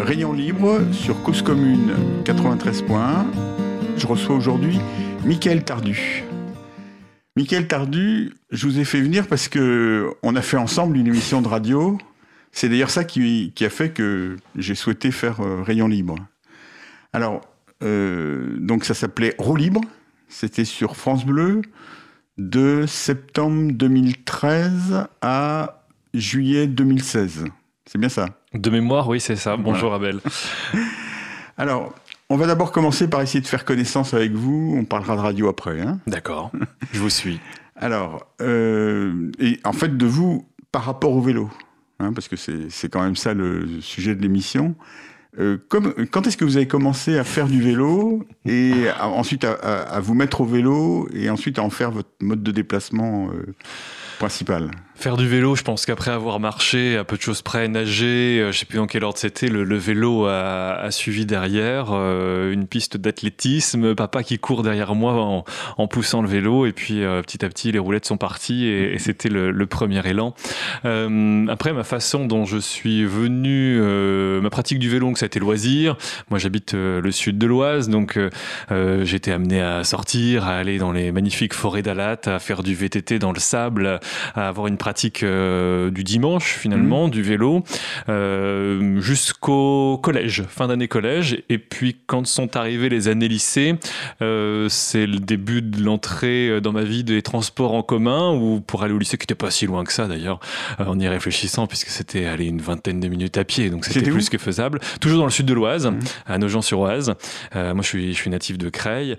Rayon libre sur Cause Commune 93.1. Je reçois aujourd'hui Michael Tardu. Michael Tardu, je vous ai fait venir parce que on a fait ensemble une émission de radio. C'est d'ailleurs ça qui, a fait que j'ai souhaité faire euh, Rayon libre. Alors, euh, donc ça s'appelait Roue libre. C'était sur France Bleu de septembre 2013 à juillet 2016. C'est bien ça? De mémoire, oui, c'est ça. Bonjour Abel. Alors, on va d'abord commencer par essayer de faire connaissance avec vous. On parlera de radio après. Hein D'accord, je vous suis. Alors, euh, et en fait, de vous par rapport au vélo, hein, parce que c'est quand même ça le sujet de l'émission. Euh, quand est-ce que vous avez commencé à faire du vélo et ensuite à, vous mettre au vélo et ensuite à en faire votre mode de déplacement euh, Faire du vélo, je pense qu'après avoir marché, à peu de choses près, nager, euh, je sais plus dans quel ordre c'était, le, vélo a, suivi derrière, euh, une piste d'athlétisme, papa qui court derrière moi en, poussant le vélo, et puis euh, petit à petit les roulettes sont parties et, c'était le, premier élan. après, ma façon dont je suis venu, ma pratique du vélo, donc ça a été loisir. Moi, j'habite le sud de l'Oise, donc été amené à sortir, à aller dans les magnifiques forêts d'Alat, à faire du VTT dans le sable, à avoir une pratique euh, du dimanche finalement, mmh. du vélo, euh, jusqu'au collège, fin d'année collège. Et puis quand sont arrivées les années lycée, euh, c'est le début de l'entrée dans ma vie des transports en commun, ou pour aller au lycée, qui n'était pas si loin que ça d'ailleurs, en y réfléchissant, puisque c'était aller une vingtaine de minutes à pied, donc c'était plus que faisable. Toujours dans le sud de l'Oise, mmh. à Nogent-sur-Oise. moi, je suis, je suis natif de Creil.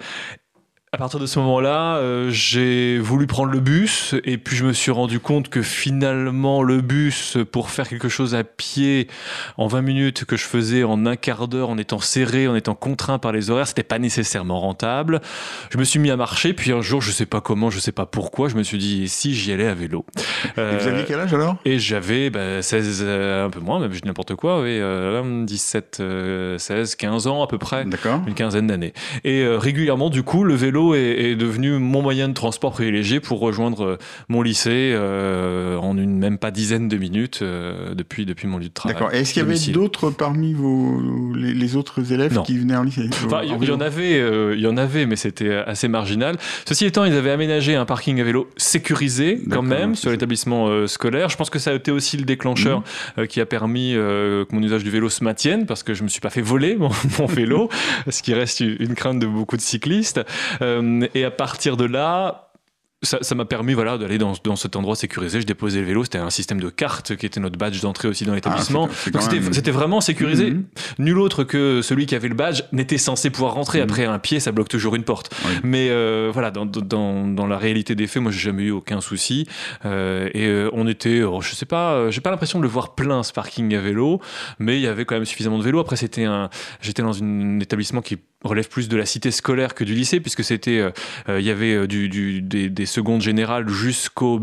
À partir de ce moment-là, euh, j'ai voulu prendre le bus et puis je me suis rendu compte que finalement le bus pour faire quelque chose à pied en 20 minutes que je faisais en un quart d'heure en étant serré, en étant contraint par les horaires, c'était pas nécessairement rentable. Je me suis mis à marcher puis un jour, je sais pas comment, je sais pas pourquoi, je me suis dit si j'y allais à vélo. et vous aviez quel âge alors? Et j'avais bah, 16, euh, un peu moins, même je dis n'importe quoi, oui, 17, 16, 15 ans à peu près, une quinzaine d'années. Et euh, régulièrement, du coup, le vélo est, devenu mon moyen de transport privilégié pour rejoindre euh, mon lycée euh, en une même pas dizaine de minutes euh, depuis, depuis mon lieu de travail. D'accord. Est-ce qu'il y avait d'autres parmi vos, les, autres élèves qui venaient en lycée Il y, en avait, il y en avait, mais c'était assez marginal. Ceci étant, ils avaient aménagé un parking à vélo sécurisé quand même sur l'établissement scolaire. Je pense que ça a été aussi le déclencheur mhm. qui a permis que mon usage du vélo se maintienne parce que je me suis pas fait voler mon, mon vélo, ce qui reste une crainte de beaucoup de cyclistes. Euh, et à partir de là, ça m'a permis voilà d'aller dans, dans, cet endroit sécurisé. Je déposais le vélo. C'était un système de carte qui était notre badge d'entrée aussi dans l'établissement. Ah, c'était vraiment sécurisé. Mhm. Nul autre que celui qui avait le badge n'était censé pouvoir rentrer. Mhm. Après un pied, ça bloque toujours une porte. Mais euh, voilà, dans, dans, dans, la réalité des faits, moi j'ai jamais eu aucun souci. Euh, et euh, on était, oh, je sais pas, j'ai pas l'impression de le voir plein ce parking à vélo, mais il y avait quand même suffisamment de vélos. Après c'était un, j'étais dans un établissement qui relève plus de la cité scolaire que du lycée, puisque c'était, il y avait du, du, des, des, secondes générales jusqu'au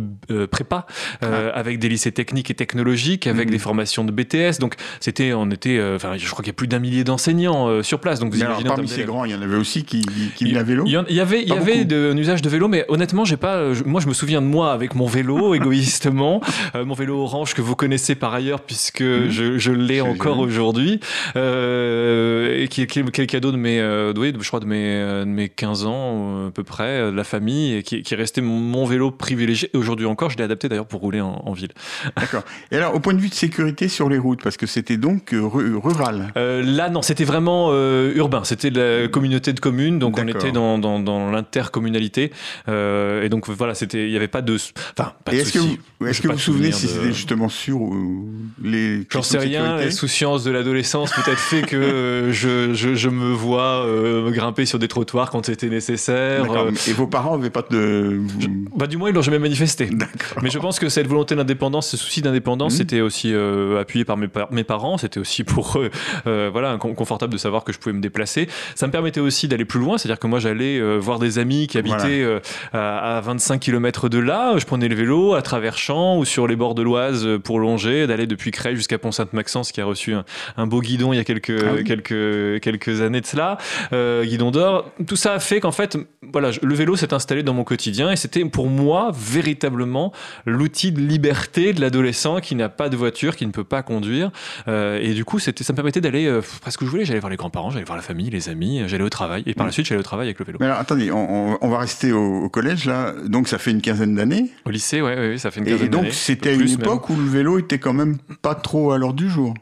prépa, ah. avec des lycées techniques et technologiques, avec mmh. des formations de BTS. Donc c'était, on était, enfin, je crois qu'il y a plus d'un millier d'enseignants sur place. Donc vous imaginez. parmi ces grands, il y en avait aussi qui, qui venaient à vélo. Il y, avait, il y avait de, un usage de vélo, mais honnêtement, j'ai pas. moi, je me souviens de moi avec mon vélo, égoïstement, mon vélo orange que vous connaissez par ailleurs, puisque mmh. je, je l'ai encore aujourd'hui, et qui, qui, qui est le cadeau de mes euh, je crois de mes, euh, de mes 15 ans euh, à peu près, de la famille, et qui, qui est resté mon, vélo privilégié. Et aujourd'hui encore, je l'ai adapté d'ailleurs pour rouler en, ville. D'accord. Et alors, au point de vue de sécurité sur les routes, parce que c'était donc rural Là, non, c'était vraiment urbain. C'était la communauté de communes, donc on était dans, dans, dans l'intercommunalité. et donc voilà, il n'y avait pas de, enfin, pas est-ce que vous, est-ce que vous vous souvenez si c'était justement sur les J'en sais rien. L'insouciance de l'adolescence peut-être fait que je, je, je, me vois euh, grimper sur des trottoirs quand c'était nécessaire. Euh, et vos parents n'avaient pas de. Bah, du moins, ils l'ont jamais manifesté. Mais je pense que cette volonté d'indépendance, ce souci d'indépendance, mmh. c'était aussi euh, appuyé par mes, mes parents. C'était aussi pour eux, voilà, confortable de savoir que je pouvais me déplacer. Ça me permettait aussi d'aller plus loin, c'est-à-dire que moi, j'allais voir des amis qui habitaient à, 25 km de là. Je prenais le vélo à travers champs ou sur les bords de l'Oise pour longer, d'aller depuis Creil jusqu'à Pont-Sainte-Maxence, qui a reçu un, beau guidon il y a quelques, ah quelques, quelques années de cela. Euh, Guidon d'Or. Tout ça a fait qu'en fait, voilà, le vélo s'est installé dans mon quotidien et c'était pour moi véritablement l'outil de liberté de l'adolescent qui n'a pas de voiture, qui ne peut pas conduire. Euh, et du coup, ça me permettait d'aller euh, presque où je voulais. J'allais voir les grands-parents, j'allais voir la famille, les amis, j'allais au travail. Et par la suite, j'allais au travail avec le vélo. Mais alors, attendez, on, on va rester au, au, collège là. Donc, ça fait une quinzaine d'années. Au lycée, ouais, ouais, ça fait une quinzaine d'années. Et donc, c'était à une époque où le vélo était quand même pas trop à l'heure du jour.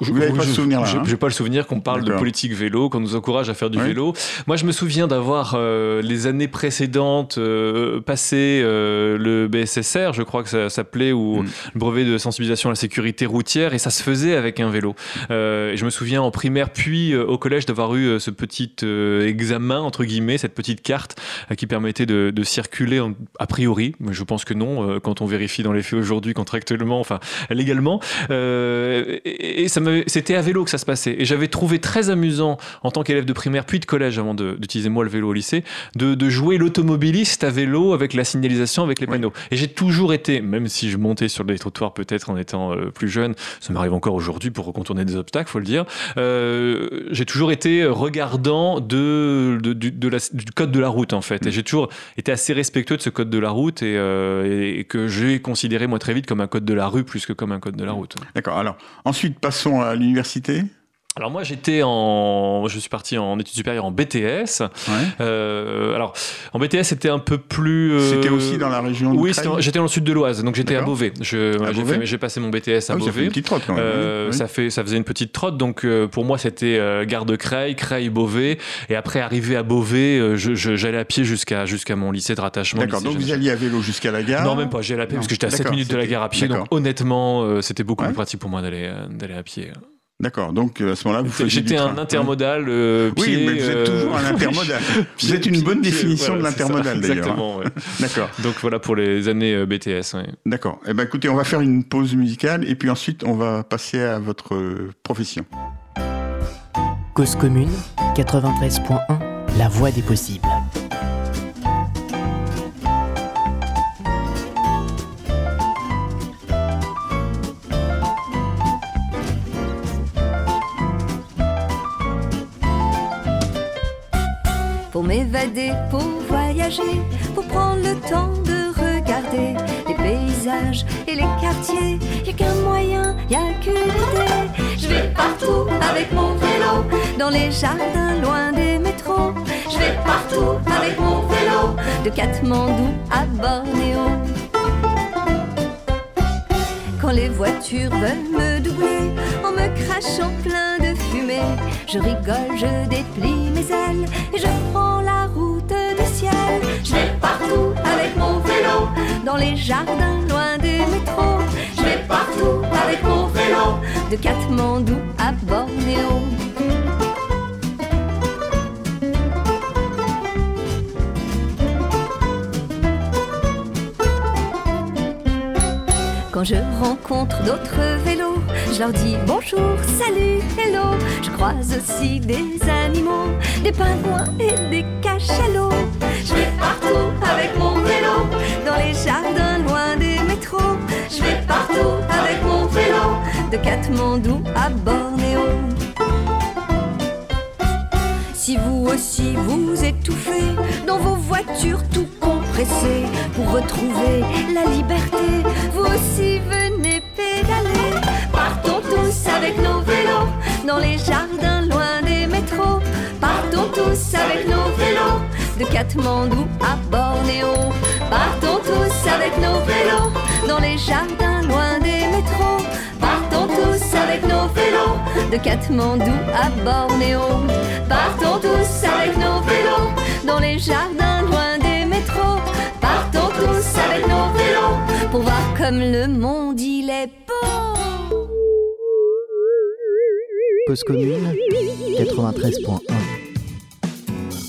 Je n'ai pas, souvenir hein pas le souvenir qu'on parle de politique vélo, qu'on nous encourage à faire du vélo. Moi, je me souviens d'avoir euh, les années précédentes euh, passé euh, le BSSR, je crois que ça s'appelait, ou mm. le brevet de sensibilisation à la sécurité routière, et ça se faisait avec un vélo. et je me souviens en primaire puis au collège d'avoir eu ce petit examen entre guillemets, cette petite carte qui permettait de, de circuler a priori. Mais je pense que non, quand on vérifie dans les faits aujourd'hui contractuellement, enfin légalement. et, et c'était à vélo que ça se passait. Et j'avais trouvé très amusant, en tant qu'élève de primaire puis de collège, avant d'utiliser moi le vélo au lycée, de, jouer l'automobiliste à vélo avec la signalisation, avec les panneaux. Et j'ai toujours été, même si je montais sur les trottoirs peut-être en étant euh, plus jeune, ça m'arrive encore aujourd'hui pour contourner des obstacles, faut le dire, euh, j'ai toujours été regardant de, du code de la route en fait. Et mm. j'ai toujours été assez respectueux de ce code de la route et, euh, et que j'ai considéré moi très vite comme un code de la rue plus que comme un code de la route. D'accord. Alors ensuite, passons à l'université? Alors moi j'étais en, je suis parti en études supérieures en BTS. Euh, alors en BTS c'était un peu plus. Euh, c'était aussi dans la région. Oui, j'étais dans le sud de l'Oise, donc j'étais à Beauvais. J'ai passé mon BTS à ah Beauvais. Ça fait une petite trotte quand même. Euh, ça fait, ça faisait une petite trotte, donc pour moi c'était gare de Creil, Creil, Beauvais, et après arrivé à Beauvais, j'allais à pied jusqu'à jusqu'à mon lycée de rattachement. D'accord. Donc vous alliez à vélo jusqu'à la gare. Non même pas, j'allais à pied parce que j'étais à 7 minutes de la gare à pied, donc honnêtement c'était beaucoup plus pratique pour moi d'aller d'aller à pied. D'accord, donc euh, à ce moment-là, vous J'étais un intermodal. Euh, oui, mais vous êtes toujours un euh, intermodal. vous êtes une bonne définition de l'intermodal d'ailleurs. Exactement. D'accord. Donc voilà pour les années BTS. Ouais. D'accord. Eh ben écoutez, on va faire une pause musicale et puis ensuite on va passer à votre profession. Cause commune 93.1, la voix des possibles. Pour prendre le temps de regarder les paysages et les quartiers. Y a qu'un moyen, y a qu'une idée. Je vais partout avec mon vélo, dans les jardins, loin des métros. Je vais partout avec mon vélo, de Katmandou à Bornéo. Quand les voitures veulent me doubler en me crachant plein de fumée, je rigole, je déplie mes ailes et je prends du. Je vais partout avec mon vélo, dans les jardins loin des métros. Je vais partout avec mon vélo, de Katmandou à Bornéo. Quand je rencontre d'autres vélos, je leur dis bonjour, salut, hello. Je croise aussi des animaux, des pingouins et des cachalots. Je vais partout avec mon vélo, dans les jardins loin des métros. Je vais partout avec mon vélo, de Katmandou à Bornéo. Si vous aussi vous étouffez dans vos voitures tout compressées pour retrouver la liberté, vous aussi venez pédaler. Partons tous avec nos vélos dans les jardins loin des métros. Partons tous avec nos vélos de Katmandou à Bornéo. Partons tous avec nos vélos dans les jardins loin des métros. Partons tous avec nos vélos de Katmandou à Bornéo. Partons tous avec nos vélos dans les jardins loin des métros. Partons tous avec nos vélos pour voir comme le monde il est beau. Cause commune 93.1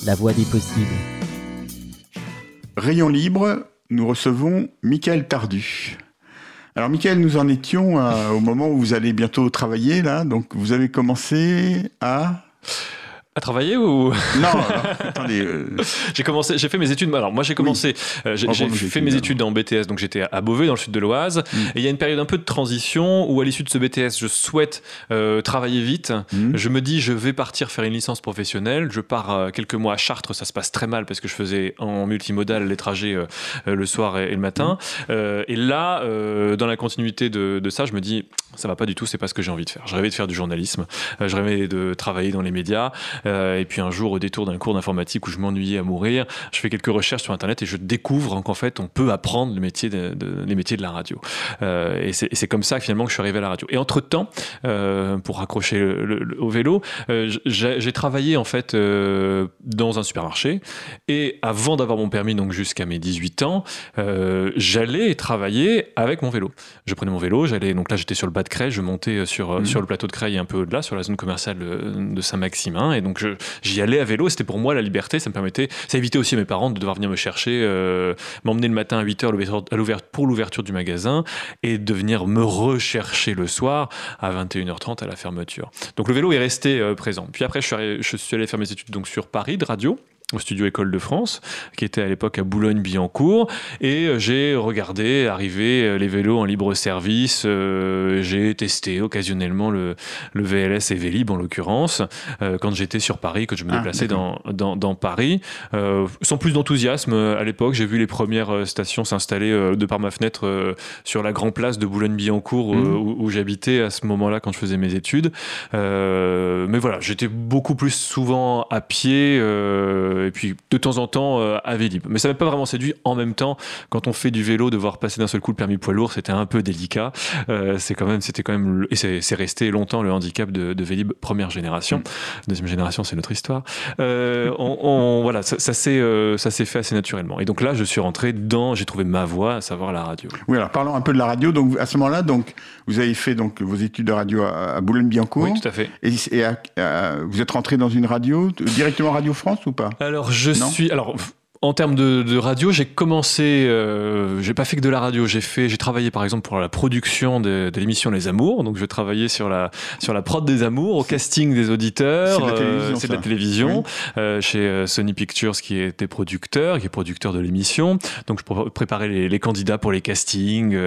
La voix des possibles. Rayon libre, nous recevons Michael Tardu. Alors, Michael, nous en étions au moment où vous allez bientôt travailler, là. Donc, vous avez commencé à À travailler ou Non, attendez. Euh, j'ai commencé, j'ai fait mes études. Alors moi j'ai commencé, euh, j'ai fait mes études en BTS, donc j'étais à Beauvais dans le sud de l'Oise. Mm. Et il y a une période un peu de transition où à l'issue de ce BTS, je souhaite euh, travailler vite. Mm. Je me dis je vais partir faire une licence professionnelle. Je pars quelques mois à Chartres, ça se passe très mal parce que je faisais en multimodal les trajets le soir et, le matin. Mm. et là, dans la continuité de, de, ça, je me dis ça va pas du tout, c'est pas ce que j'ai envie de faire. Je rêvais de faire du journalisme, je rêvais de travailler dans les médias. Euh, et puis un jour, au détour d'un cours d'informatique où je m'ennuyais à mourir, je fais quelques recherches sur Internet et je découvre qu'en fait, on peut apprendre le métier de, les métiers de la radio. Euh, et c'est comme ça finalement que je suis arrivé à la radio. Et entre-temps, euh, pour raccrocher au vélo, j'ai travaillé en fait dans un supermarché. Et avant d'avoir mon permis, donc jusqu'à mes 18 ans, j'allais travailler avec mon vélo. Je prenais mon vélo, j'allais donc là j'étais sur le bas de Creil, je montais sur, mmh. sur le plateau de Creil un peu au-delà, sur la zone commerciale de Saint-Maximin. Et donc j'y allais à vélo, c'était pour moi la liberté, ça me permettait, ça évitait aussi à mes parents de devoir venir me chercher, euh, m'emmener le matin à 8h pour l'ouverture du magasin et de venir me rechercher le soir à 21h30 à la fermeture. Donc le vélo est resté euh, présent. Puis après, je suis, je suis allé faire mes études donc sur Paris de radio au studio École de France, qui était à l'époque à Boulogne-Billancourt, et euh, j'ai regardé arriver euh, les vélos en libre service. Euh, j'ai testé occasionnellement le, le, VLS et Vélib en l'occurrence, quand j'étais sur Paris, quand je me ah, déplaçais dans, dans, dans, Paris. sans plus d'enthousiasme, à l'époque, j'ai vu les premières stations s'installer de par ma fenêtre sur la grande place de Boulogne-Billancourt mmh. où, où j'habitais à ce moment-là quand je faisais mes études. mais voilà, j'étais beaucoup plus souvent à pied et puis de temps en temps euh, à Vélib. Mais ça m'a pas vraiment séduit. En même temps, quand on fait du vélo, de voir passer d'un seul coup le permis poids lourd, c'était un peu délicat. Euh, c'est quand même, c'était quand même, et c'est resté longtemps le handicap de, de Vélib première génération. Mm. Deuxième génération, c'est notre histoire. on, voilà, ça, ça s'est fait assez naturellement. Et donc là, je suis rentré dans, j'ai trouvé ma voie, à savoir la radio. Oui, alors parlons un peu de la radio. Donc à ce moment-là, donc vous avez fait donc vos études de radio à, Boulogne-Billancourt. Oui, tout à fait. Et, vous êtes rentré dans une radio directement Radio France ou pas? Alors je suis alors en termes de, radio, j'ai commencé, euh, j'ai pas fait que de la radio, j'ai fait, j'ai travaillé par exemple pour la production de, l'émission Les Amours, donc je travaillais sur la sur la prod des Amours, au casting des auditeurs, c'est de la télévision, euh, chez euh, Sony Pictures qui était producteur, qui est producteur de l'émission, donc je préparais les, candidats pour les castings,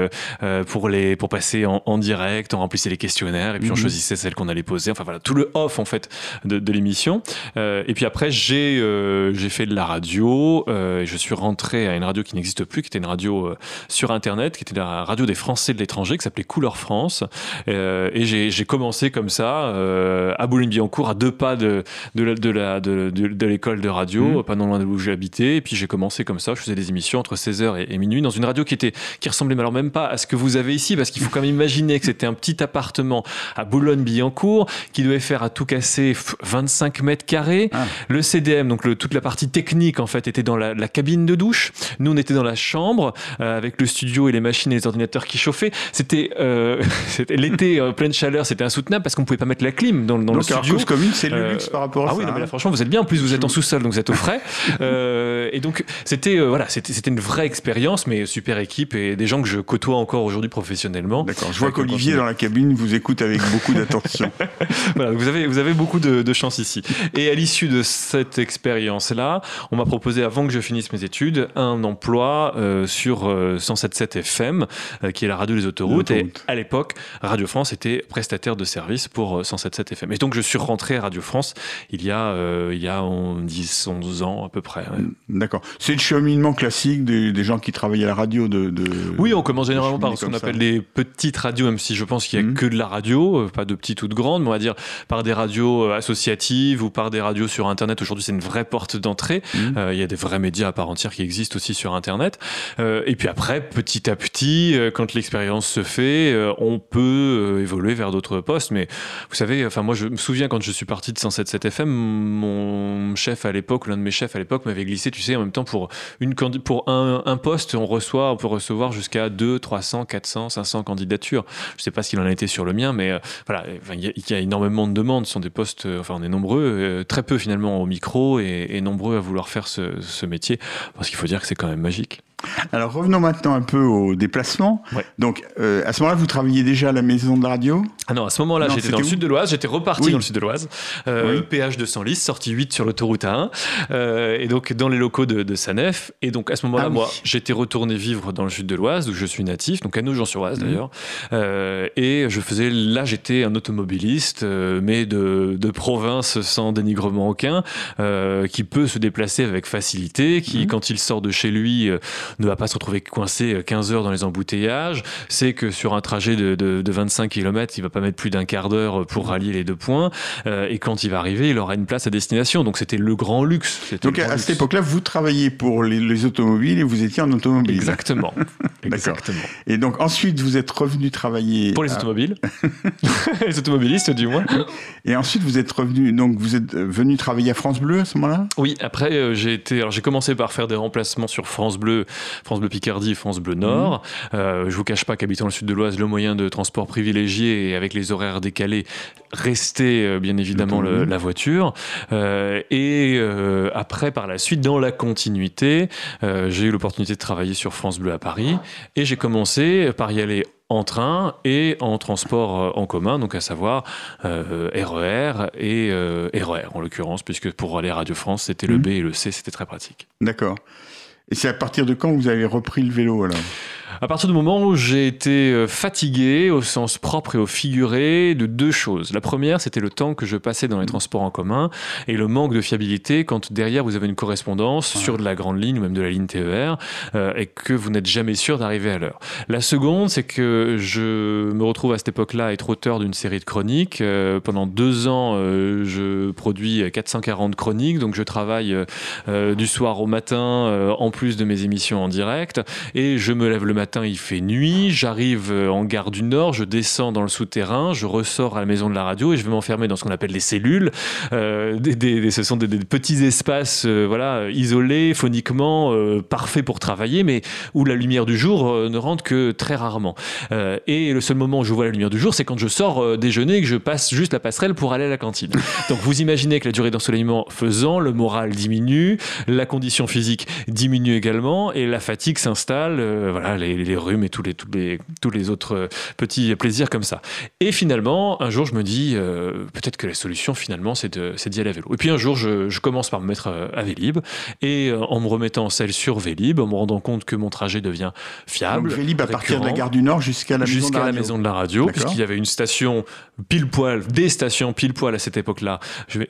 pour les pour passer en, direct, on remplissait les questionnaires et puis on mhm. choisissait celles qu'on allait poser, enfin voilà tout le off en fait de, de l'émission, et puis après j'ai j'ai fait de la radio euh, je suis rentré à une radio qui n'existe plus, qui était une radio euh, sur Internet, qui était la radio des Français de l'étranger, qui s'appelait Couleur France. Euh, et j'ai commencé comme ça, à Boulogne-Billancourt, à deux pas de, de, de, de l'école de radio, mmh. pas non loin de où j'habitais. Et puis j'ai commencé comme ça, je faisais des émissions entre 16h et, minuit dans une radio qui, était, qui ressemblait alors même pas à ce que vous avez ici, parce qu'il faut quand même imaginer que c'était un petit appartement à Boulogne-Billancourt qui devait faire à tout casser 25 mètres carrés. Ah. Le CDM, donc le, toute la partie technique en fait, était dans dans la, cabine de douche. Nous, on était dans la chambre euh, avec le studio et les machines et les ordinateurs qui chauffaient. C'était euh, l'été en pleine chaleur, c'était insoutenable parce qu'on pouvait pas mettre la clim dans, dans le studio. Donc, commune, c'est le euh, luxe par rapport à ah ça. Ah oui, franchement, vous êtes bien. En plus, vous êtes en sous-sol, donc vous êtes au frais. et donc, c'était voilà, c'était une vraie expérience, mais super équipe et des gens que je côtoie encore aujourd'hui professionnellement. D'accord. Je vois qu'Olivier dans la cabine vous écoute avec beaucoup d'attention. voilà, vous avez vous avez beaucoup de, de chance ici. Et à l'issue de cette expérience-là, on m'a proposé avant que je finisse mes études, un emploi euh, sur 107.7 euh, FM, euh, qui est la radio des autoroutes. Et à l'époque, Radio France était prestataire de service pour 107.7 FM. Et donc, je suis rentré à Radio France il y a, il y a 10, 11 ans à peu près. D'accord. C'est le cheminement classique des, gens qui travaillent à la radio de... oui, on commence généralement par ce qu'on appelle les petites radios, même si je pense qu'il n'y a mmh. que de la radio, pas de petites ou de grandes, mais on va dire par des radios associatives ou par des radios sur Internet. Aujourd'hui, c'est une vraie porte d'entrée. Mmh. Il y a des vrais médias à part entière qui existent aussi sur Internet. Euh, et puis après, petit à petit, euh, quand l'expérience se fait, euh, on peut évoluer vers d'autres postes. Mais vous savez, enfin moi, je me souviens quand je suis parti de 107.7 FM, mon chef à l'époque, l'un de mes chefs à l'époque, m'avait glissé, tu sais, en même temps pour une pour un, poste, on reçoit, on peut recevoir jusqu'à 2, 300, 400, 500 candidatures. Je sais pas s'il en a été sur le mien, mais voilà, il y, a énormément de demandes. Ce sont des postes, enfin on est nombreux, très peu finalement au micro et, nombreux à vouloir faire ce, ce métier parce qu'il faut dire que c'est quand même magique. Alors revenons maintenant un peu au déplacement. Donc euh, à ce moment-là, vous travailliez déjà à la maison de la radio? Ah non, à ce moment-là, j'étais dans le sud de l'Oise, j'étais reparti Oui. dans le sud de l'Oise, euh, Oui. de Senlis, sortie 8 sur l'autoroute A1, euh, et donc dans les locaux de, de Sanef. Et donc à ce moment-là, Ah oui. moi, j'étais retourné vivre dans le sud de l'Oise, où je suis natif, donc à Nogent-sur-Oise Mhm. d'ailleurs. Euh, et je faisais, là, j'étais un automobiliste, euh, mais de, de province sans dénigrement aucun, euh, qui peut se déplacer avec facilité, qui, Mhm. quand il sort de chez lui, euh, ne va pas se retrouver coincé euh, 15 heures dans les embouteillages, c'est que sur un trajet de, de, de 25 km, il va pas mettre plus d'un quart d'heure pour rallier les deux points. Euh, et quand il va arriver, il aura une place à destination. Donc c'était le grand luxe. Donc à, cette époque-là, vous travailliez pour les, les automobiles et vous étiez en automobile. Exactement. Exactement. Et donc ensuite, vous êtes revenu travailler. Pour les à- automobiles. les automobilistes, du moins. Et ensuite, vous êtes revenu. Donc vous êtes euh, venu travailler à France Bleu à ce moment-là? Oui, après euh, j'ai été, alors j'ai commencé par faire des remplacements sur France Bleu, France Bleu Picardie, France Bleu Nord. Euh, je vous cache pas qu'habitant le sud de l'Oise, le moyen de transport privilégié et avec les horaires décalés, restait euh, bien évidemment le- la voiture. Euh, et euh, après, par la suite, dans la continuité, j'ai eu l'opportunité de travailler sur France Bleu à Paris et j'ai commencé par y aller en train et en transport en commun, donc à savoir euh, RER et euh, RER en l'occurrence, puisque pour aller à Radio France, c'était le Mhm. B et le C, c'était très pratique. D'accord. Et c'est à partir de quand vous avez repris le vélo alors? À partir du moment où j'ai été euh, fatigué, au sens propre et au figuré, de deux choses. La première, c'était le temps que je passais dans les transports en commun et le manque de fiabilité quand derrière vous avez une correspondance sur de la grande ligne ou même de la ligne TER euh, et que vous n'êtes jamais sûr d'arriver à l'heure. La seconde, c'est que je me retrouve à cette époque-là à être auteur d'une série de chroniques. Euh, pendant deux ans, euh, je produis 440 chroniques, donc je travaille du soir au matin en plus de mes émissions en direct et je me lève le matin, il fait nuit, j'arrive euh, en gare du Nord, je descends dans le souterrain, je ressors à la maison de la radio et je vais m'enfermer dans ce qu'on appelle les cellules. Euh, des, des- des- ce sont des, des petits espaces euh, voilà, isolés, phoniquement, euh, parfaits pour travailler, mais où la lumière du jour ne rentre que très rarement. Et le seul moment où je vois la lumière du jour, c'est quand je sors déjeuner et que je passe juste la passerelle pour aller à la cantine. Donc vous imaginez que la durée d'ensoleillement faisant, le moral diminue, la condition physique diminue également et la fatigue s'installe, voilà, les, les rhumes et tous les, tous les, tous les autres euh, petits plaisirs comme ça. Et finalement, un jour, je me dis, euh, peut-être que la solution, finalement, c'est d'y aller à vélo. Et puis un jour, je, je commence par me mettre euh, à Vélib et en me remettant en selle sur Vélib, en me rendant compte que mon trajet devient fiable. Donc Vélib à partir de la gare du Nord jusqu'à la maison de jusqu'à la maison de la radio, puisqu'il y avait une station pile poil, des stations pile poil à cette époque-là,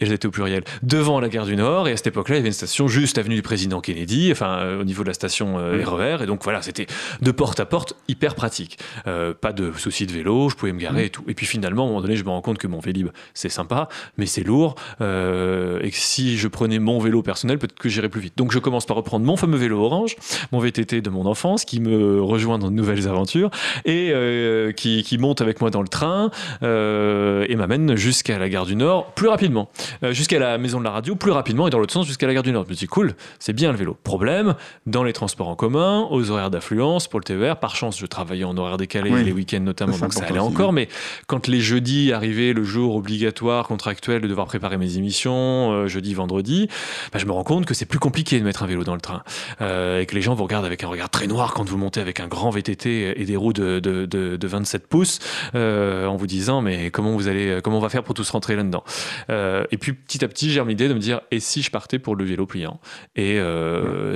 elles étaient au pluriel, devant la gare du Nord, et à cette époque-là, il y avait une station juste avenue du président Kennedy, enfin au niveau de la station euh. RER, et donc voilà, c'était de porte à porte hyper pratique. Euh, pas de souci de vélo, je pouvais me garer et tout. Et puis finalement, à un moment donné, je me rends compte que mon Vélib, c'est sympa, mais c'est lourd, euh, et que si je prenais mon vélo personnel, peut-être que j'irais plus vite. Donc je commence par reprendre mon fameux vélo orange, mon VTT de mon enfance, qui me rejoint dans de nouvelles aventures, et euh, qui, qui monte avec moi dans le train et m'amène jusqu'à la gare du Nord plus rapidement, jusqu'à la maison de la radio plus rapidement et dans l'autre sens jusqu'à la gare du Nord. Je me dis cool, c'est bien le vélo. Problème, dans les transports en commun, aux horaires d'affluence pour le TER. Par chance, je travaillais en horaire décalé Oui. les week-ends notamment, Ça, donc ça allait aussi, encore. Mais quand les jeudis arrivaient, le jour obligatoire contractuel de devoir préparer mes émissions, euh, jeudi, vendredi, bah, je me rends compte que c'est plus compliqué de mettre un vélo dans le train euh, et que les gens vous regardent avec un regard très noir quand vous montez avec un grand VTT et des roues de, de, de, de 27 pouces euh, en vous disant mais comment vous allez comment on va faire pour tous rentrer là-dedans et puis petit à petit j'ai l'idée de me dire et si je partais pour le vélo pliant? Et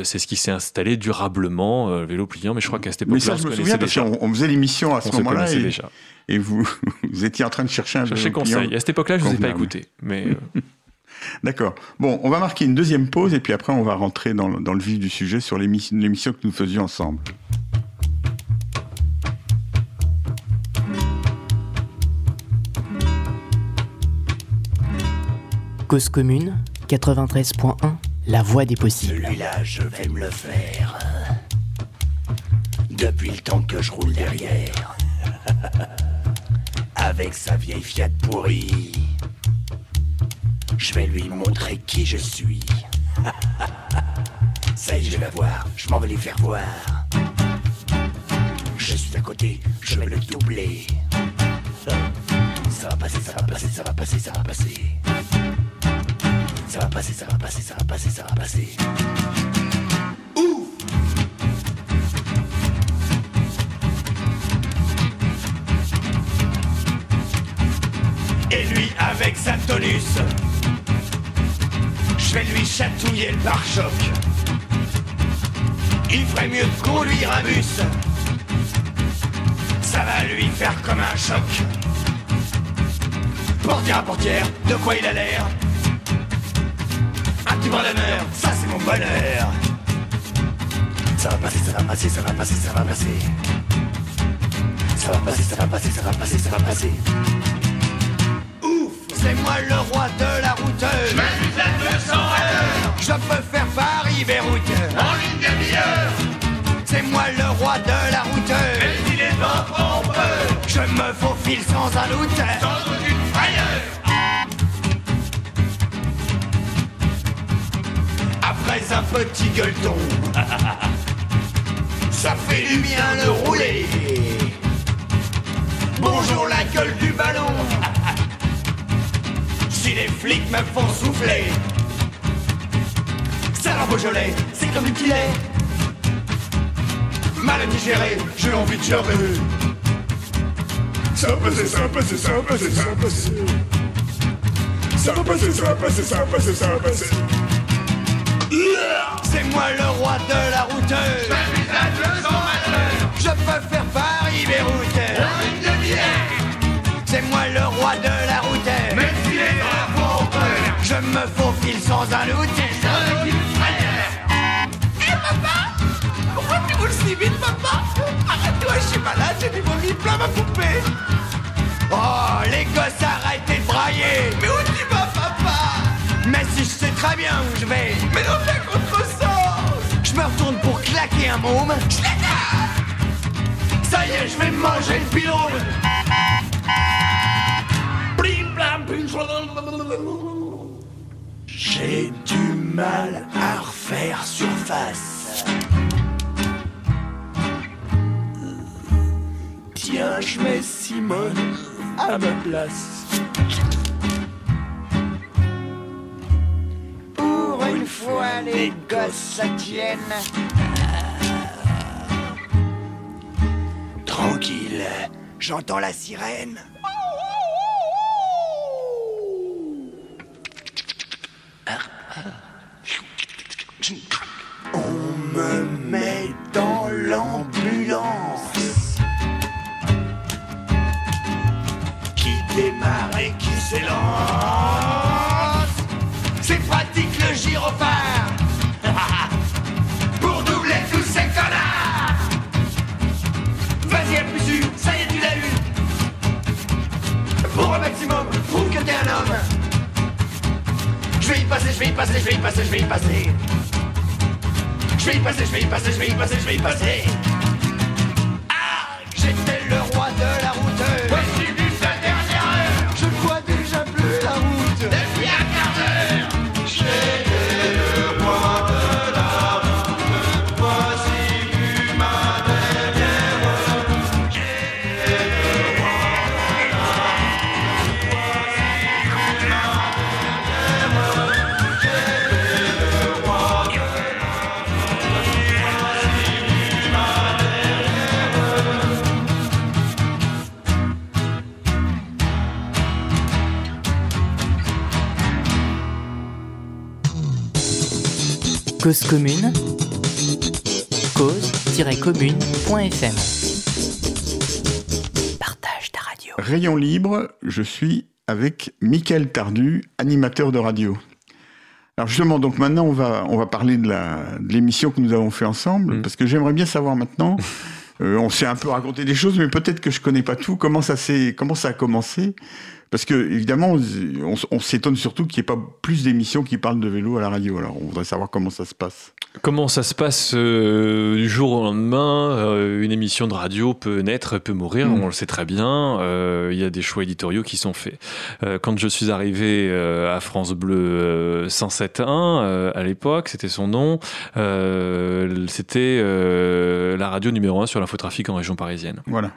c'est ce qui s'est installé durablement le vélo pliant mais je crois qu'à cette Mais époque-là ça, on je me souviens parce qu'on on faisait l'émission à ce moment-là et, déjà et vous, vous étiez en train de chercher un chercher conseil à cette époque-là je ne vous ai pas écouté mais euh, D'accord. Bon, on va marquer une deuxième pause et puis après on va rentrer dans, le- dans le vif du sujet sur l'émi- l'émission que nous faisions ensemble. Cause commune 93.1 La voix des possibles. Celui-là, je vais me le faire. Depuis le temps que je roule derrière. Avec sa vieille Fiat pourrie. Je vais lui montrer qui je suis. Ça y est, je vais voir. Je m'en vais lui faire voir. Je suis à côté, je vais le doubler. Ça va passer, ça va passer, ça va passer, ça va passer. Ça va passer, ça va passer, ça va passer, ça va passer. Et lui avec sa tonus, je vais lui chatouiller le pare-choc. Il ferait mieux de conduire un bus. Ça va lui faire comme un choc. Portière à portière, de quoi il a l'air Un petit brin d'honneur, ça c'est mon bonheur. Ça va passer, ça va passer, ça va passer, ça va passer. Ça va passer, ça va passer, ça va passer, ça va passer. C'est moi le roi de la route. Je m'amuse à 200 à l'heure. Je peux faire Paris-Beyrouth. En une demi-heure. C'est moi le roi de la route. Mais s'il est en pompe, je me faufile sans un doute. Sans aucune frayeur. Après un petit gueuleton, ça fait du bien le rouler. Bonjour la gueule du ballon. Si les flics me font souffler, ça leur Beaujolais, c'est comme du petit lait. Mal digéré, j'ai envie de gerber. Ça va passer, ça passer, ça va passer, ça va passer. Ça va passer, ça va passer, ça va passer, ça va passer. C'est moi le roi de la route. Je m'amuse à 200 à l'heure. Je peux faire demi-heure. C'est moi le roi de me faufile sans un doute. Sans aucune frayeur. Eh papa Pourquoi tu roules si vite papa? Arrête-toi, je suis malade, j'ai du vomi plein ma poupée. Oh, les gosses, arrêtez de brailler. Mais où tu vas papa? Mais si je sais très bien où je vais. Mais non, fais contre-sens. Je me retourne pour claquer un môme. Je Ça y est, je vais manger le pilon. Blim, blam, blim, J'ai du mal à refaire surface. Tiens, je mets Simone à ma place. Pour une fois, les gosses ça tienne. Tranquille, j'entends la sirène. Me met dans l'ambulance qui démarre et qui s'élance. C'est pratique le gyrophare pour doubler tous ces connards. Vas-y, appuie ça y est, tu l'as eu. Pour un maximum, prouve que t'es un homme. Je vais y passer, je vais y passer, je vais y passer, je vais y passer. Je vais y passer, je vais y passer, je vais y passer, je vais y passer. Ah, j'étais le roi de la route. Cause commune, cause-commune.fm. Partage ta radio. Rayon libre, je suis avec Michael Tardu, animateur de radio. Alors justement, donc maintenant on va, on va parler de la- de l'émission que nous avons fait ensemble, Mm. parce que j'aimerais bien savoir maintenant, euh, on s'est un peu raconté des choses, mais peut-être que je connais pas tout, comment ça, s'est- comment ça a commencé? Parce que évidemment, on, on- on s'étonne surtout qu'il n'y ait pas plus d'émissions qui parlent de vélo à la radio. Alors on voudrait savoir comment ça se passe. Comment ça se passe euh, du jour au lendemain euh, Une émission de radio peut naître, peut mourir, Mm. on le sait très bien. Euh, Il y a des choix éditoriaux qui sont faits. Quand je suis arrivé à France Bleu euh, 107.1, euh, à l'époque, c'était son nom, c'était la radio numéro 1 sur l'infotrafic en région parisienne. Voilà.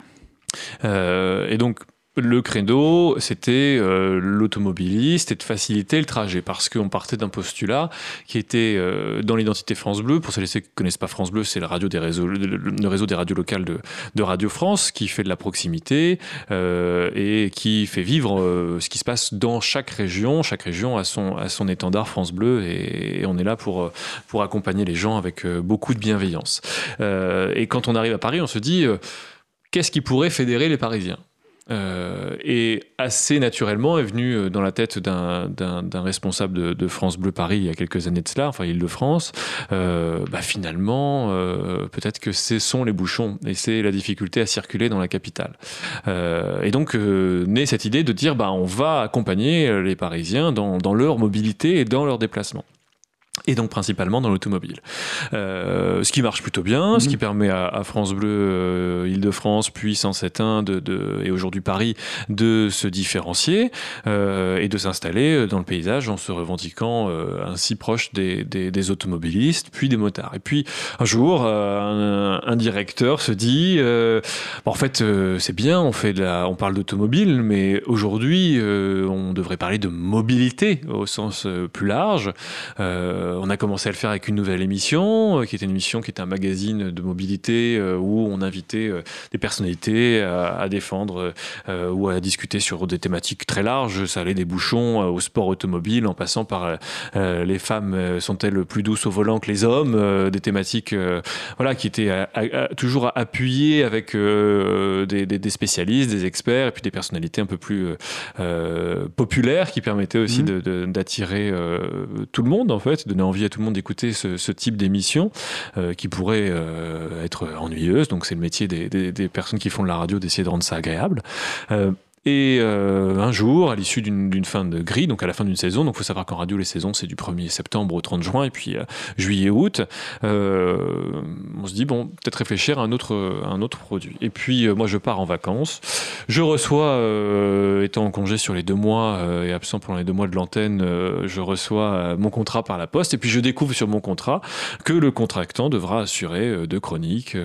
Et donc, le créneau, c'était euh, l'automobiliste et de faciliter le trajet, parce qu'on partait d'un postulat qui était euh, dans l'identité France Bleu. Pour celles qui ne connaissent pas France Bleu, c'est le, le, réseau des radios locales de, Radio France qui fait de la proximité euh, et qui fait vivre ce qui se passe dans chaque région. Chaque région a son, étendard France Bleu et, on est là pour accompagner les gens avec beaucoup de bienveillance. et quand on arrive à Paris, on se dit qu'est-ce qui pourrait fédérer les Parisiens? Euh, et assez naturellement est venu euh, dans la tête d'un responsable de, France Bleu Paris il y a quelques années de cela, enfin Île-de-France, euh, bah finalement, peut-être que ce sont les bouchons et c'est la difficulté à circuler dans la capitale. et donc, naît cette idée de dire, bah, on va accompagner les Parisiens dans, dans leur mobilité et dans leur déplacement et donc principalement dans l'automobile. Euh, ce qui marche plutôt bien, ce mhm. qui permet à, France Bleu, euh, Île-de-France, puis 107.1 de, de, et aujourd'hui Paris de se différencier euh, et de s'installer dans le paysage en se revendiquant euh, ainsi proche des, des, des, automobilistes, puis des motards. Et puis un jour, un, un, directeur se dit, bon, en fait c'est bien, on, fait de la, on parle d'automobile, mais aujourd'hui on devrait parler de mobilité au sens plus large. Euh, on a commencé à le faire avec une nouvelle émission, euh, qui était une émission qui était un magazine de mobilité euh, où on invitait des personnalités à, défendre ou à discuter sur des thématiques très larges. Ça allait des bouchons au sport automobile, en passant par les femmes sont-elles plus douces au volant que les hommes, des thématiques voilà qui étaient toujours appuyées avec des, spécialistes, des experts et puis des personnalités un peu plus populaires qui permettaient aussi mmh. d'attirer tout le monde en fait, de envie à tout le monde d'écouter ce, type d'émission euh, qui pourrait euh, être ennuyeuse. Donc c'est le métier des, personnes qui font de la radio d'essayer de rendre ça agréable. Et euh, un jour, à l'issue d'une fin de grille, donc à la fin d'une saison, donc il faut savoir qu'en radio, les saisons, c'est du 1er septembre au 30 juin, et puis euh, juillet-août, euh, on se dit, bon, peut-être réfléchir à un autre, un autre produit. Et puis, moi, je pars en vacances. Je reçois, étant en congé sur les deux mois et absent pendant les deux mois de l'antenne, je reçois mon contrat par la poste, et puis je découvre sur mon contrat que le contractant devra assurer deux chroniques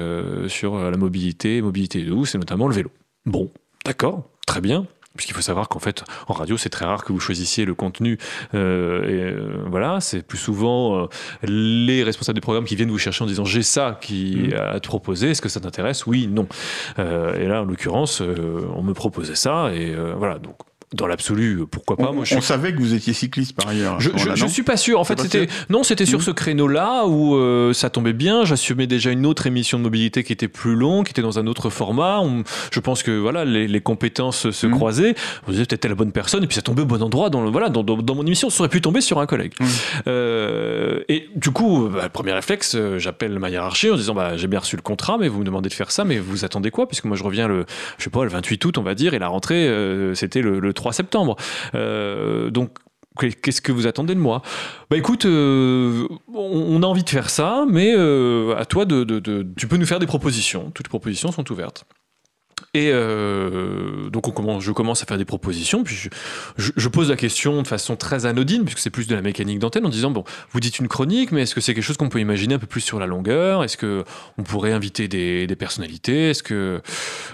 sur la mobilité, mobilité douce, et notamment le vélo. Bon, d'accord, très bien. Puisqu'il faut savoir qu'en fait, en radio, c'est très rare que vous choisissiez le contenu. Euh, et, euh, voilà, c'est plus souvent euh, les responsables des programmes qui viennent vous chercher en disant j'ai ça qui mmh. à te proposer. Est-ce que ça t'intéresse? Oui, non. et là, en l'occurrence, on me proposait ça et voilà. Donc dans l'absolu, pourquoi pas on, Moi, je on savait que vous étiez cycliste par ailleurs. Je, je, suis pas sûr. En fait, c'était non, c'était sur mmh. ce créneau-là où euh, ça tombait bien. J'assumais déjà une autre émission de mobilité qui était plus longue, qui était dans un autre format. je pense que voilà, les, les compétences se mmh. croisaient. Vous êtes peut-être la bonne personne, et puis ça tombait au bon endroit. Dans le, voilà, dans, dans, mon émission, ça aurait pu tomber sur un collègue. Mmh. Euh, et du coup, bah, premier réflexe, euh, j'appelle ma hiérarchie en disant bah, j'ai bien reçu le contrat, mais vous me demandez de faire ça, mais vous attendez quoi? Puisque moi, je reviens le, je sais pas, le 28 août, on va dire, et la rentrée, euh, c'était le, le 3 septembre. Euh, donc Qu'est-ce que vous attendez de moi? Bah écoute, euh, on, a envie de faire ça, mais euh, à toi de, de, Tu peux nous faire des propositions. Toutes les propositions sont ouvertes. Et euh, donc on commence, je commence à faire des propositions, puis je, je, pose la question de façon très anodine, puisque c'est plus de la mécanique d'antenne, en disant bon, vous dites une chronique, mais est-ce que c'est quelque chose qu'on peut imaginer un peu plus sur la longueur? Est-ce que on pourrait inviter des, des personnalités? Est-ce que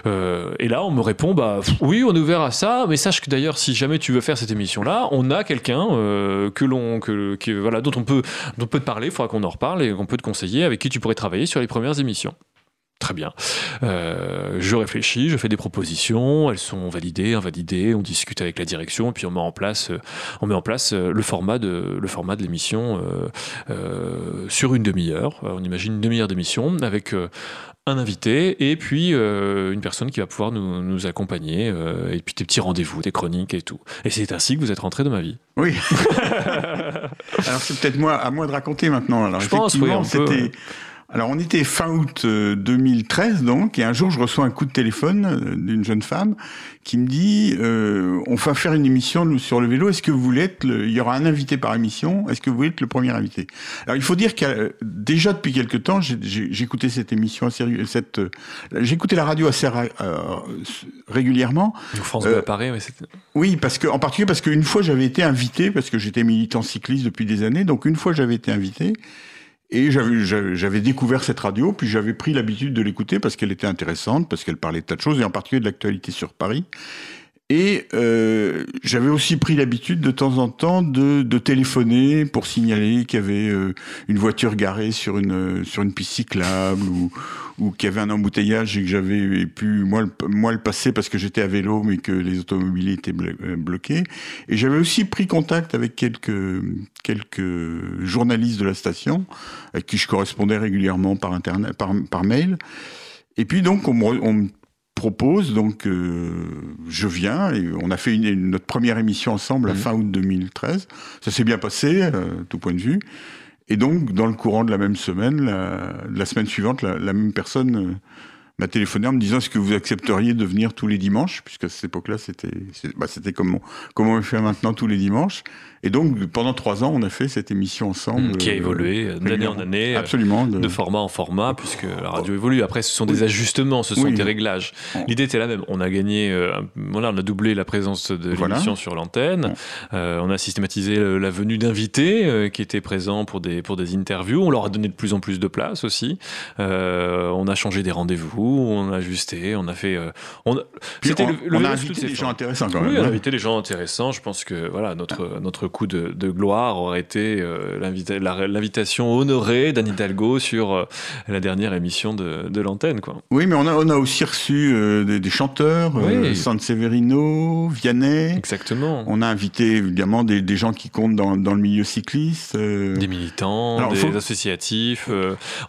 euh, et là on me répond bah oui, on est ouvert à ça, mais sache que d'ailleurs si jamais tu veux faire cette émission-là, on a quelqu'un euh, que l'on que, que, voilà dont on peut dont on peut te parler, il faudra qu'on en reparle et qu'on peut te conseiller, avec qui tu pourrais travailler sur les premières émissions. Très bien. Euh, je réfléchis, je fais des propositions, elles sont validées, invalidées, on discute avec la direction, et puis on met en place, euh, on met en place euh, le format de, le format de l'émission sur une demi-heure. On imagine une demi-heure d'émission avec un invité et puis une personne qui va pouvoir nous, nous accompagner, et puis des petits rendez-vous, des chroniques et tout. Et c'est ainsi que vous êtes rentré dans ma vie. Oui. Alors c'est peut-être moi, à moi de raconter maintenant. Alors, je pense, oui, c'était. Alors on était fin août 2013 euh, donc, et un jour je reçois un coup de téléphone euh, d'une jeune femme qui me dit euh, on va faire une émission sur le vélo. Est-ce que vous voulez être le... Il y aura un invité par émission. Est-ce que vous voulez être le premier invité? Alors il faut dire que déjà depuis quelque temps j'écoutais cette émission assez cette j'écoutais la radio assez régulièrement. France euh, Paris, oui parce que en particulier parce qu'une fois j'avais été invité parce que j'étais militant cycliste depuis des années donc une fois j'avais été invité et j'avais découvert cette radio, puis j'avais pris l'habitude de l'écouter parce qu'elle était intéressante, parce qu'elle parlait de tas de choses, et en particulier de l'actualité sur Paris. Et euh, j'avais aussi pris l'habitude de temps en temps de, de téléphoner pour signaler qu'il y avait euh, une voiture garée sur une sur une piste cyclable ou, ou qu'il y avait un embouteillage et que j'avais pu moi le, moi le passer parce que j'étais à vélo mais que les automobiles étaient euh, bloqués. Et j'avais aussi pris contact avec quelques quelques journalistes de la station avec qui je correspondais régulièrement par internet par, par mail. Et puis donc on me, on me propose, donc euh, je viens et on a fait une, une- notre première émission ensemble à Mhm. fin août 2013. Ça s'est bien passé, euh, tout point de vue. Et donc, dans le courant de la même semaine, la, la semaine suivante, la, la même personne euh, m'a téléphoné en me disant est-ce que vous accepteriez de venir tous les dimanches, puisque à cette époque-là, c'était bah, comme, on- comme on le fait maintenant tous les dimanches. Et donc, pendant trois ans, on a fait cette émission ensemble. qui a euh, évolué d'année en année. euh, Absolument. de format en format, puisque la radio évolue. Après, ce sont Oui. des ajustements, ce sont Oui. des réglages. L'idée était la même. On a gagné, euh, voilà, on a doublé la présence de Voilà. l'émission sur l'antenne. Euh, on a systématisé la venue d'invités qui étaient présents pour des, pour des interviews. On leur a donné de plus en plus de place aussi. On a changé des rendez-vous, on a ajusté, on a fait. on a- C'était le, le on a invité des gens intéressants quand Oui, même. on a hein. invité les gens intéressants. Je pense que voilà, notre, notre coup de, de gloire aurait été euh, l'invitation honorée d'Anne Hidalgo sur euh, la dernière émission de, de l'antenne. quoi. Oui, mais on a, on a aussi reçu euh, des, des chanteurs, Oui. San Severino, Vianney. Exactement. On a invité évidemment des, des gens qui comptent dans, dans le milieu cycliste. Des militants, Alors, des faut- associatifs.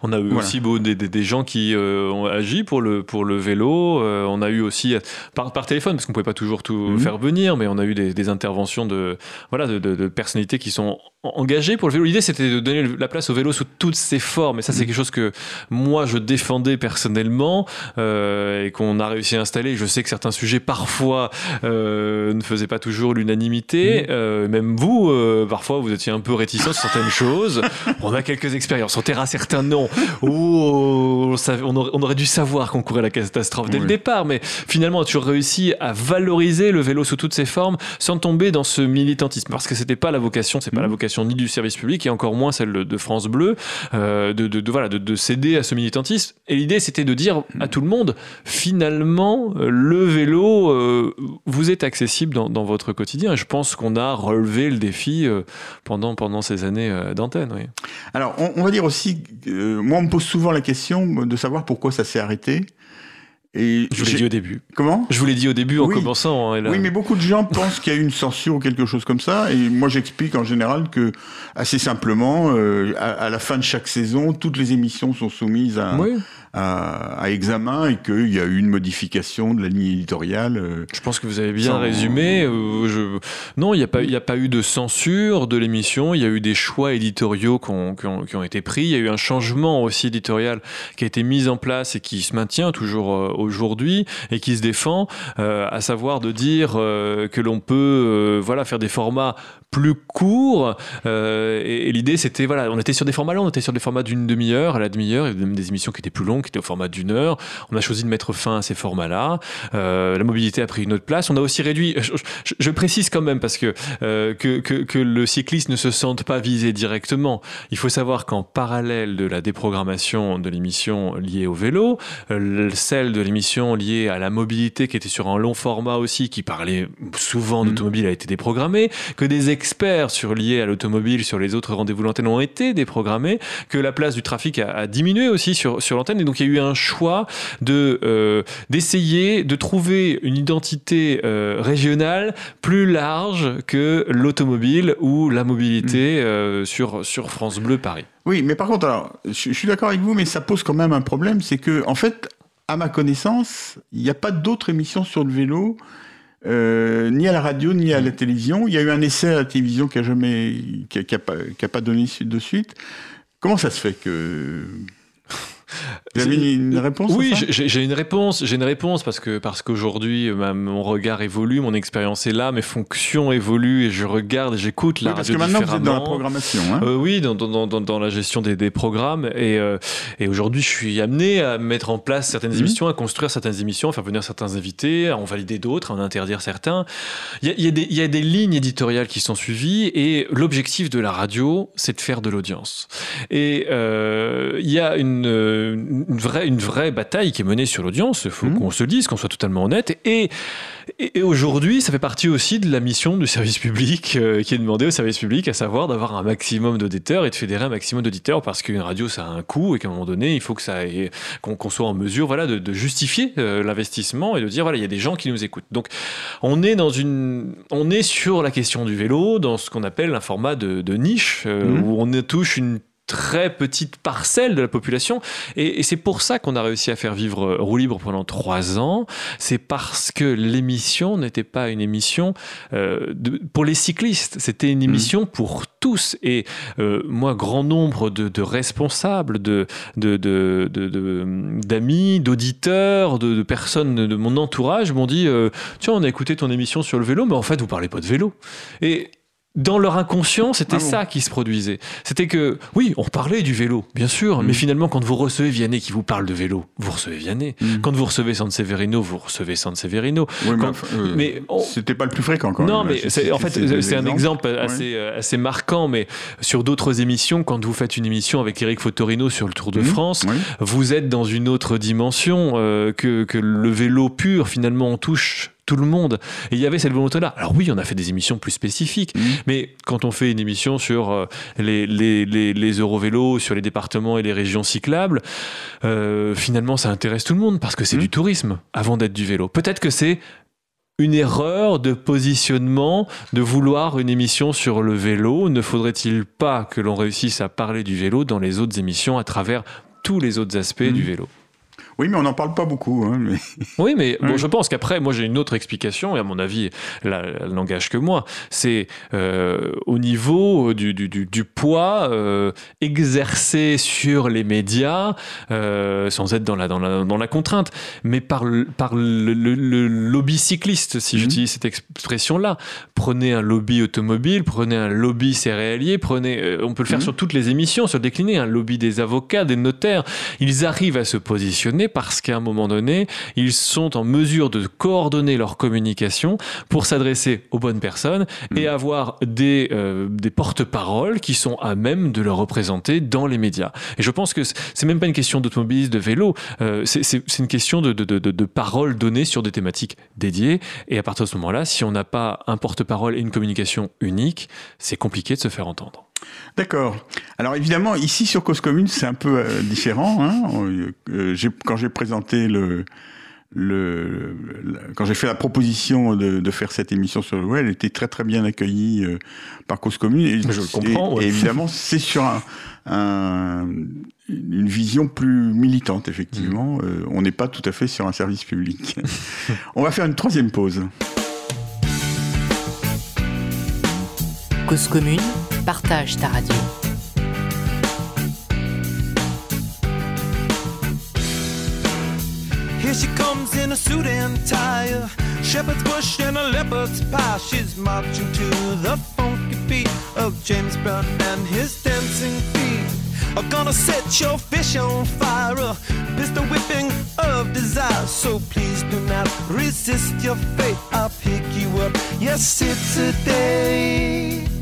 on a eu Voilà. aussi beau, des, gens qui ont agi pour le, pour le vélo. on a eu aussi, par, par téléphone, parce qu'on ne pouvait pas toujours tout Mhm. faire venir, mais on a eu des, des interventions de, voilà, de, de- de personnalités qui sont en- engagées pour le vélo. L'idée, c'était de donner la place au vélo sous toutes ses formes. Et ça, c'est quelque chose que moi, je défendais personnellement euh, et qu'on a réussi à installer. Je sais que certains sujets, parfois, euh, ne faisaient pas toujours l'unanimité. Euh, même vous, euh, parfois, vous étiez un peu réticent sur certaines choses. On a quelques expériences. On taira certains noms où on, on aurait, on aurait dû savoir qu'on courait la catastrophe dès le départ. Mais finalement, on a toujours réussi à valoriser le vélo sous toutes ses formes sans tomber dans ce militantisme. Parce que c'était pas la vocation, c'est pas Mhm. la vocation ni du service public et encore moins celle de France Bleu, euh, de, de- voilà, de, de céder à ce militantisme. Et l'idée, c'était de dire à tout le monde, finalement, euh, le vélo euh, vous est accessible dans, dans votre quotidien. Et je pense qu'on a relevé le défi pendant, pendant ces années d'antenne. Oui. Alors, on, on va dire aussi, moi, on me pose souvent la question de savoir pourquoi ça s'est arrêté. Et Je vous l'ai dit au début. Comment? Je vous l'ai dit au début en Oui. commençant. hein, Oui, mais beaucoup de gens pensent qu'il y a eu une censure ou quelque chose comme ça. Et moi, j'explique en général que, assez simplement, euh, à, à la fin de chaque saison, toutes les émissions sont soumises à, Oui. À, à examen et qu'il y a eu une modification de la ligne éditoriale. euh, Je pense que vous avez bien Sans- résumé. euh, je- Non, il n'y a, pas- il y a pas eu de censure de l'émission. Il y a eu des choix éditoriaux qui ont, qui ont- qui ont été pris. Il y a eu un changement aussi éditorial qui a été mis en place et qui se maintient toujours euh, aujourd'hui et qui se défend, euh, à savoir de dire euh, que l'on peut euh, voilà, faire des formats plus courts. et et l'idée, c'était, voilà, on était sur des formats longs, on était sur des formats d'une demi-heure à la demi-heure. Avait même des émissions qui étaient plus longues, qui étaient au format d'une heure. On a choisi de mettre fin à ces formats-là. Euh, la mobilité a pris une autre place. On a aussi réduit, je, je- je précise quand même parce que, euh, que, que, que le cycliste ne se sente pas visé directement. Il faut savoir qu'en parallèle de la déprogrammation de l'émission liée au vélo, euh, celle de l'émission liée à la mobilité qui était sur un long format aussi, qui parlait souvent Mhm. d'automobile, a été déprogrammée, que des experts sur liés à l'automobile, sur les autres rendez-vous l'antenne ont été déprogrammés, que la place du trafic a, a diminué aussi sur, sur l'antenne. Et donc il y a eu un choix de euh, d'essayer de trouver une identité euh, régionale plus large que l'automobile ou la mobilité euh, sur, sur France Bleu Paris. Oui, mais par contre, alors, je, je suis d'accord avec vous, mais ça pose quand même un problème, c'est que, en fait, à ma connaissance, il n'y a pas d'autres émissions sur le vélo, euh, ni à la radio, ni à la télévision. Il y a eu un essai à la télévision qui a jamais, qui a, qui a pas, qui a pas donné de suite. Comment ça se fait que vous avez une, une réponse Oui, j'ai une réponse. J'ai une réponse parce que parce qu'aujourd'hui, mon regard évolue, mon expérience est là, mes fonctions évoluent et je regarde et j'écoute la Oui, parce radio que maintenant vous êtes dans la programmation. Hein Euh, oui, dans, dans, dans, dans la gestion des, des programmes. Et, euh, et aujourd'hui, je suis amené à mettre en place certaines Mhm. émissions, à construire certaines émissions, à faire venir certains invités, à en valider d'autres, à en interdire certains. Il y a, y a des- il y a des lignes éditoriales qui sont suivies et l'objectif de la radio, c'est de faire de l'audience. Et euh, il y a une, une, vraie, une vraie bataille qui est menée sur l'audience. Il faut Mhm. qu'on se dise, qu'on soit totalement honnête. Et, et, et aujourd'hui, ça fait partie aussi de la mission du service public euh, qui est demandée au service public, à savoir d'avoir un maximum d'auditeurs et de fédérer un maximum d'auditeurs parce qu'une radio, ça a un coût et qu'à un moment donné, il faut que ça qu'on soit en mesure voilà, de, de justifier euh, l'investissement et de dire voilà, il y a des gens qui nous écoutent. Donc, on est dans une, on est sur la question du vélo, dans ce qu'on appelle un format de, de niche, euh, Mhm. où on touche une très petite parcelle de la population. Et, et c'est pour ça qu'on a réussi à faire vivre euh, Roue Libre pendant trois ans. C'est parce que l'émission n'était pas une émission euh, de- pour les cyclistes. C'était une émission pour tous. Et euh, moi grand nombre de, de responsables de d'amis d'auditeurs de, de personnes de, de mon entourage m'ont dit euh, tiens on a écouté ton émission sur le vélo mais en fait vous parlez pas de vélo et dans leur inconscient, c'était Ah bon ça qui se produisait. C'était que, oui, on parlait du vélo, bien sûr, Mm. mais finalement, quand vous recevez Vianney qui vous parle de vélo, vous recevez Vianney. Mm. Quand vous recevez Sanseverino, vous recevez Sanseverino. Oui, mais, Quand- euh, mais on- c'était pas le plus fréquent quand Non, même. mais c'est, en fait, c'est un exemple assez, euh, assez marquant, mais sur d'autres émissions, quand vous faites une émission avec Eric Fotorino sur le Tour de Mhm. France, Oui. vous êtes dans une autre dimension euh, que, que le vélo pur. Finalement, on touche tout le monde. Et il y avait cette volonté-là. Alors oui, on a fait des émissions plus spécifiques, Mhm. mais quand on fait une émission sur euh, les, les, les, les Eurovélos, sur les départements et les régions cyclables, euh, finalement, ça intéresse tout le monde parce que c'est Mhm. du tourisme avant d'être du vélo. Peut-être que c'est une erreur de positionnement de vouloir une émission sur le vélo. Ne faudrait-il pas que l'on réussisse à parler du vélo dans les autres émissions à travers tous les autres aspects Mhm. du vélo? Oui, mais on n'en parle pas beaucoup. hein, mais... oui, mais bon, Oui. je pense qu'après, moi j'ai une autre explication, et à mon avis, là, elle n'engage que moi. C'est euh, au niveau du, du, du- du poids euh, exercé sur les médias, euh, sans être dans la, dans, la, dans la contrainte, mais par le, par le, le- le lobby cycliste, si Mhm. j'utilise cette expression-là. Prenez un lobby automobile, prenez un lobby céréalier, prenez, euh, on peut le faire Mhm. sur toutes les émissions, sur le décliné, un lobby des avocats, des notaires. Ils arrivent à se positionner parce qu'à un moment donné, ils sont en mesure de coordonner leur communication pour s'adresser aux bonnes personnes et avoir des, euh, des porte-paroles qui sont à même de le représenter dans les médias. Et je pense que c'est même pas une question d'automobilisme, de vélo, euh, c'est- une question de, de, de, de- de paroles données sur des thématiques dédiées. Et à partir de ce moment-là, si on n'a pas un porte-parole et une communication unique, c'est compliqué de se faire entendre. D'accord. Alors évidemment, ici sur Cause Commune, c'est un peu euh, différent. Hein. Euh, quand j'ai présenté le, quand j'ai fait la proposition de, de faire cette émission sur le web, elle était très très bien accueillie euh, par Cause Commune. Et, Je le comprends, et- ouais. et évidemment, c'est sur un, un- une vision plus militante, effectivement. Mm. Euh, on n'est pas tout à fait sur un service public. on va faire une troisième pause. Cause commune, partage ta radio. Here she comes in a suit and tie, shepherd's bush and a leopard's pie. She's marching to the funky beat of James Brown and his dancing feet. I'm gonna set your fish on fire, a pistol whipping of desire. So please do not resist your fate. I'll pick you up. Yes, it's a day.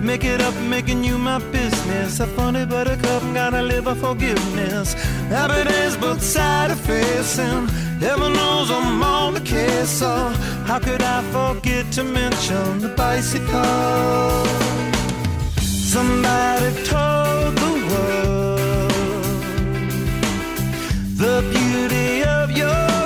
Make it up, making you my business. A funny buttercup, gotta live for forgiveness. Happy days, both side of facing. Heaven knows I'm on the case, so how could I forget to mention the bicycle? Somebody told the world the beauty of your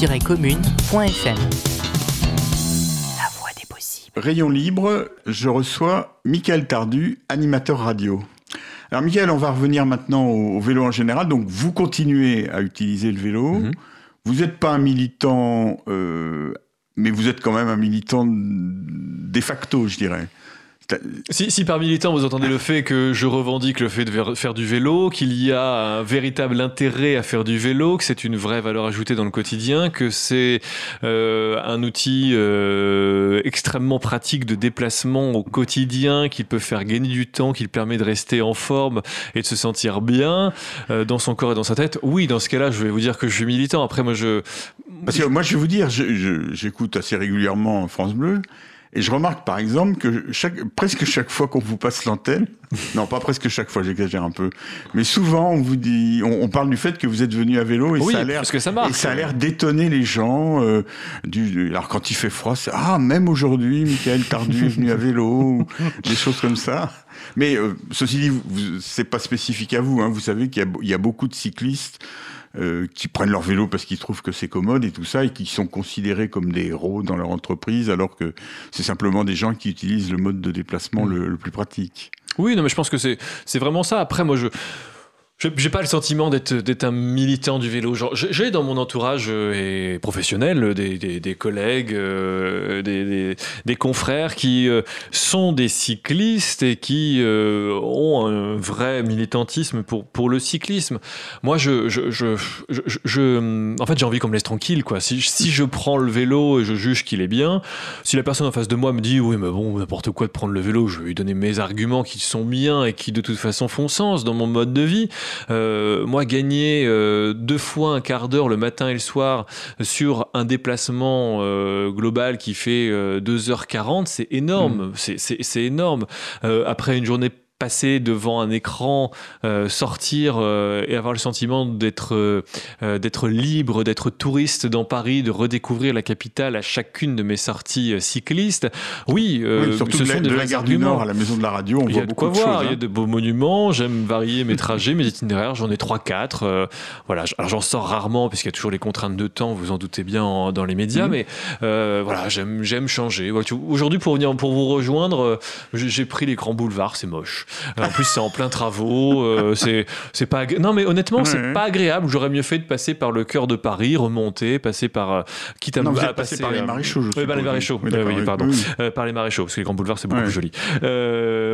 cause-commune.fm. La voix des possibles. Rayon libre, je reçois Michael Tardu, animateur radio. Alors Michael, on va revenir maintenant au, au vélo en général. Donc vous continuez à utiliser le vélo. Mhm. Vous n'êtes pas un militant, euh, mais vous êtes quand même un militant de facto, je dirais. Si, si par militant vous entendez le fait que je revendique le fait de faire du vélo, qu'il y a un véritable intérêt à faire du vélo, que c'est une vraie valeur ajoutée dans le quotidien, que c'est euh, un outil euh, extrêmement pratique de déplacement au quotidien, qui peut faire gagner du temps, qui permet de rester en forme et de se sentir bien euh, dans son corps et dans sa tête, oui, dans ce cas-là, je vais vous dire que je suis militant. Après, moi, je... Parce que moi, je vais vous dire, j'écoute assez régulièrement France Bleu, et je remarque par exemple que chaque, presque chaque fois qu'on vous passe l'antenne, non pas presque chaque fois, j'exagère un peu, mais souvent on vous dit, on, on parle du fait que vous êtes venu à vélo et Oui, ça a l'air que ça marche. Et ça a l'air d'étonner les gens. euh, du, alors quand il fait froid, c'est ah même aujourd'hui, Michael Tardu est venu à vélo, ou des choses comme ça. Mais euh, ceci dit, c'est pas spécifique à vous. Hein. Vous savez qu'il y, a be- il y a beaucoup de cyclistes euh, qui prennent leur vélo parce qu'ils trouvent que c'est commode et tout ça, et qui sont considérés comme des héros dans leur entreprise, alors que c'est simplement des gens qui utilisent le mode de déplacement Mm. le, le plus pratique. Oui, non, mais je pense que c'est c'est vraiment ça. Après, moi, je- j'ai pas le sentiment d'être un militant du vélo. J'ai- dans mon entourage euh, et professionnel euh, des, des, des collègues, euh, des, des, confrères qui euh, sont des cyclistes et qui euh, ont un vrai militantisme pour pour le cyclisme. Moi, je, je, je- je- en fait, j'ai envie qu'on me laisse tranquille, quoi. Si si je prends le vélo et je juge qu'il est bien, si la personne en face de moi me dit oui mais bon n'importe quoi de prendre le vélo, je vais lui donner mes arguments qui sont bien et qui de toute façon font sens dans mon mode de vie. Euh, moi gagner euh, deux fois un quart d'heure le matin et le soir sur un déplacement euh, global qui fait euh, 2h40, c'est énorme, c'est c'est énorme. Après une journée passer devant un écran, euh, sortir euh, et avoir le sentiment d'être euh, euh, d'être libre, d'être touriste dans Paris, de redécouvrir la capitale à chacune de mes sorties euh, cyclistes. Oui, euh, Oui, surtout ce de la, des de la gare du. Nord à la maison de la radio, on Il y voit a de beaucoup quoi de voir, choses. il y a hein. de beaux monuments, j'aime varier mes trajets, mes itinéraires, j'en ai 3-4. euh, voilà, alors j'en sors rarement puisqu'il y a toujours les contraintes de temps, vous en doutez bien en- dans les médias, Mhm. mais euh, voilà, j'aime j'aime changer. Aujourd'hui, pour venir pour vous rejoindre, j'ai j'ai pris les grands boulevards, c'est moche. Euh, En plus, c'est en plein travaux, euh, c'est c'est pas non mais honnêtement, c'est pas agréable. J'aurais mieux fait de passer par le cœur de Paris, remonter, passer par euh, quitte à Non, vous à passer, par les euh, maréchaux, je oui, par les maréchaux. Oui, oui, pardon. Oui. Par les maréchaux, parce que les grands boulevards c'est beaucoup plus joli.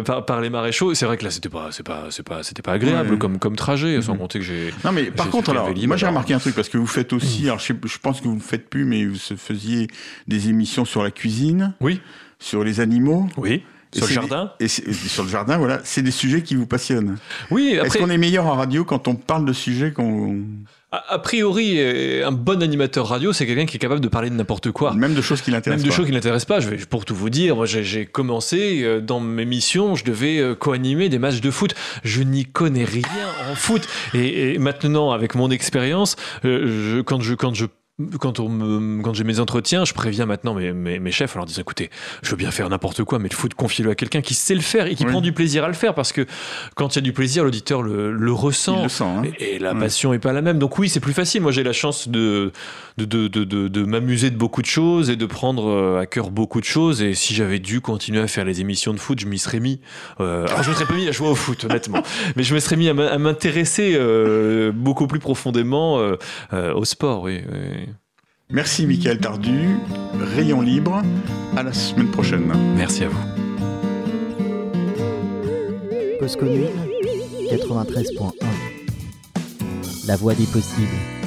Par, par les maréchaux, c'est vrai que là c'était pas, c'est pas, c'est pas, c'était pas agréable comme, comme trajet, sans Mhm. compter que j'ai. Non mais par contre alors, moi j'ai remarqué un truc parce que vous faites aussi, alors je, pense que vous ne le faites plus, mais vous faisiez des émissions sur la cuisine, Oui, sur les animaux, oui. Sur le jardin. et, et sur le jardin, voilà, c'est des sujets qui vous passionnent. Oui, Est-ce après, qu'on est meilleur en radio quand on parle de sujets qu'on, a, a priori, euh, un bon animateur radio, c'est quelqu'un qui est capable de parler de n'importe quoi. même de choses qui Même l'intéressent de pas. choses qui n'intéressent pas. Je vais, pour tout vous dire, moi j'ai j'ai commencé euh, dans mes missions, je devais euh, co-animer des matchs de foot. Je n'y connais rien en foot. Et, et maintenant, avec mon expérience, euh, je- quand je quand je quand, on me- quand j'ai mes entretiens, je préviens maintenant mes, mes, mes chefs en leur disant écoutez, je veux bien faire n'importe quoi, mais le foot, confiez-le à quelqu'un qui sait le faire et qui Oui. prend du plaisir à le faire parce que quand il y a du plaisir, l'auditeur le, le ressent. Il le sent. hein. Et, et la passion est pas la même. Donc oui, c'est plus facile. Moi, j'ai la chance de, de, de, de, de- m'amuser de beaucoup de choses et de prendre euh, à cœur beaucoup de choses. Et si j'avais dû continuer à faire les émissions de foot, je m'y serais mis. Euh, alors, je me serais pas mis à jouer au foot, honnêtement. Mais je me serais mis à m'in- à m'intéresser euh, beaucoup plus profondément euh, au sport, oui. oui. Merci Michael Tardu. Rayon libre. À la semaine prochaine. Merci à vous. Cause commune 93.1 La voix des possibles.